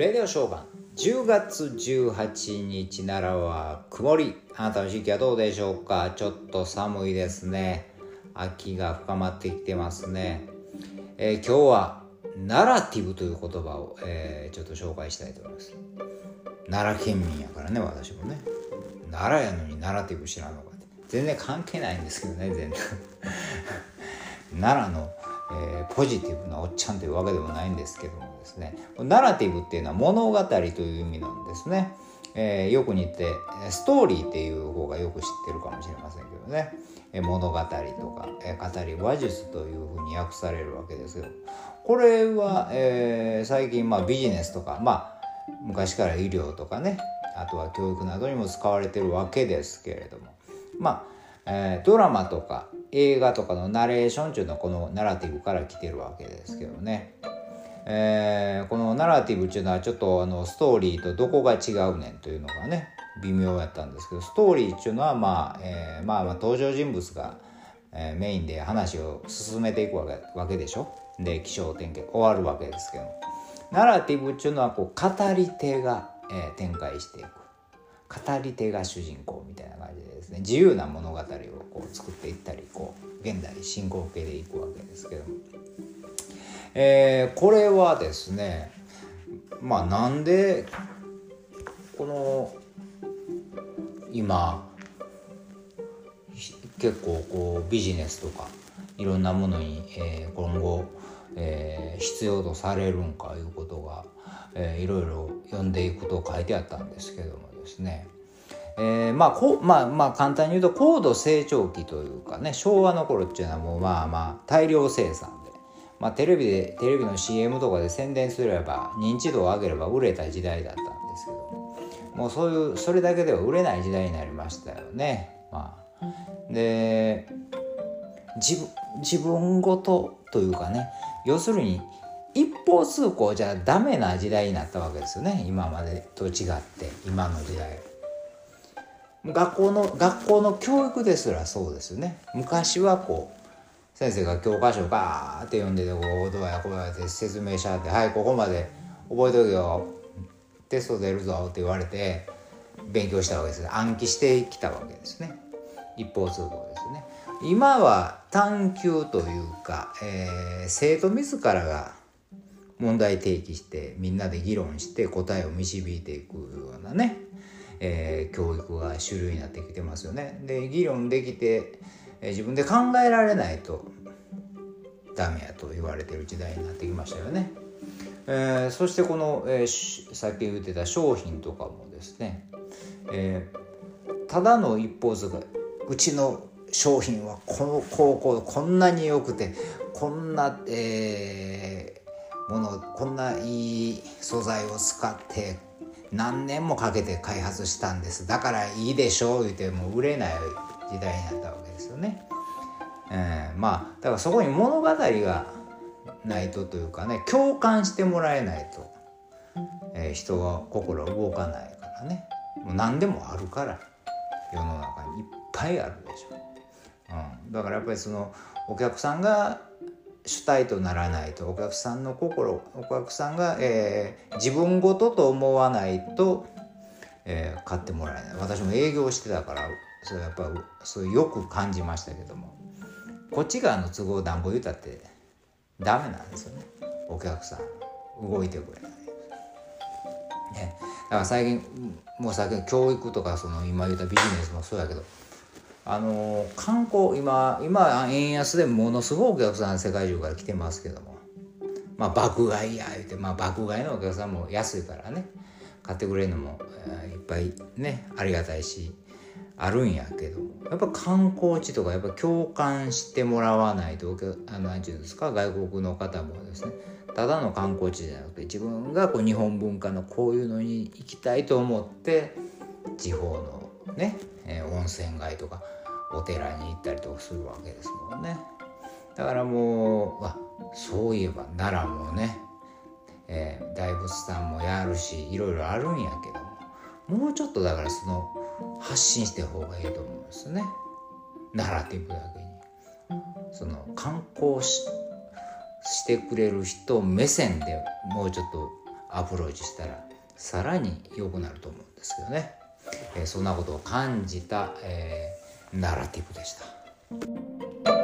レディオショー版10月18日奈良は曇り。あなたの時期はどうでしょうか？ちょっと寒いですね。秋が深まってきてますね、えー、今日はナラティブという言葉を、えー、ちょっと紹介したいと思います。奈良県民やからね私もね。奈良やのにナラティブ知らんのかって。全然関係ないんですけどね全然。奈良のえー、ポジティブなおっちゃんというわけでもないんですけどもですね。ナラティブっていうのは物語という意味なんですね、えー、よく似てストーリーっていう方がよく知ってるかもしれませんけどね、えー、物語とか、えー、語り話術というふうに訳されるわけですよ。これは、えー、最近まあビジネスとかまあ昔から医療とかねあとは教育などにも使われてるわけですけれども。まあ、えー、ドラマとか映画とかのナレーションっていうのはこのナラティブから来てるわけですけどね、えー、このナラティブっていうのはちょっとあのストーリーとどこが違うねんというのがね微妙やったんですけどストーリーっていうのは、まあえー、まあまあ登場人物が、えー、メインで話を進めていくわけわけでしょ。で気象点結終わるわけですけど。ナラティブっていうのはこう語り手が、えー、展開していく。語り手が主人公みたいな感じでですね。自由な物語をこう作っていったりこう現代進行形でいくわけですけど。も、えー、これはですねまあなんでこの今結構こうビジネスとかいろんなものに、えー、今後、えー、必要とされるんかいうことが、えー、いろいろ読んでいくと書いてあったんですけどもですね、えー、まあこまあまあ簡単に言うと高度成長期というかね昭和の頃っていうのはもうまあまあ大量生産で、まあ、テレビでテレビの CM とかで宣伝すれば認知度を上げれば売れた時代だったんですけどもうそういうそれだけでは売れない時代になりましたよね。まあ、で自分自分ごとというかね要するに一方通行じゃダメな時代になったわけですよね。今までと違って今の時代。学校の学校の教育ですらそうですよね。昔はこう先生が教科書バーって読んでてこうどうやこうやって説明しゃって「はいここまで覚えとけよ。テスト出るぞ」って言われて勉強したわけです暗記してきたわけですね。一方通行ですね。今は探究というか、えー、生徒自らが問題提起してみんなで議論して答えを導いていくようなね、えー、教育が主流になってきてますよね。で議論できて、えー、自分で考えられないとダメやと言われてる時代になってきましたよね。えー、そしてこの、えー、さっき言ってた商品とかもですね、えー、ただの一方通行うちの商品はこの高校こんなに良くてこんな、えー、ものこんないい素材を使って何年もかけて開発したんですだからいいでしょう言うても売れない時代になったわけですよね。えー、まあだからそこに物語がないとというかね共感してもらえないと、えー、人は心動かないからねもう何でもあるから世の中にいっぱいあるでしょ。うん、だからやっぱりそのお客さんが主体とならないとお客さんの心お客さんが、えー、自分ごとと思わないと、えー、買ってもらえない。私も営業してたからそれやっぱそうよく感じましたけども。こっち側の都合なんぼ言うたってダメなんですよね。お客さん動いてくれない、ね、だから最近もう最近教育とかその今言ったビジネスもそうやけどあの観光今今円安でものすごいお客さん世界中から来てますけども。まあ爆買いや言うて、まあ、爆買いのお客さんも安いからね。買ってくれるのも、えー、いっぱいねありがたいしあるんやけども。やっぱ観光地とかやっぱ共感してもらわないと何て言うんですか外国の方もですね。ただの観光地じゃなくて自分がこう日本文化のこういうのに行きたいと思って地方のね、えー、温泉街とかお寺に行ったりとかするわけですもんね。だからもうあそういえば奈良もね、えー、大仏さんもやるしいろいろあるんやけどももうちょっとだからその発信して方がいいと思うんですね。ナラティブだけに。その観光ししてくれる人目線でもうちょっとアプローチしたらさらに良くなると思うんですけどね、えー、そんなことを感じた、えー、ナラティブでした。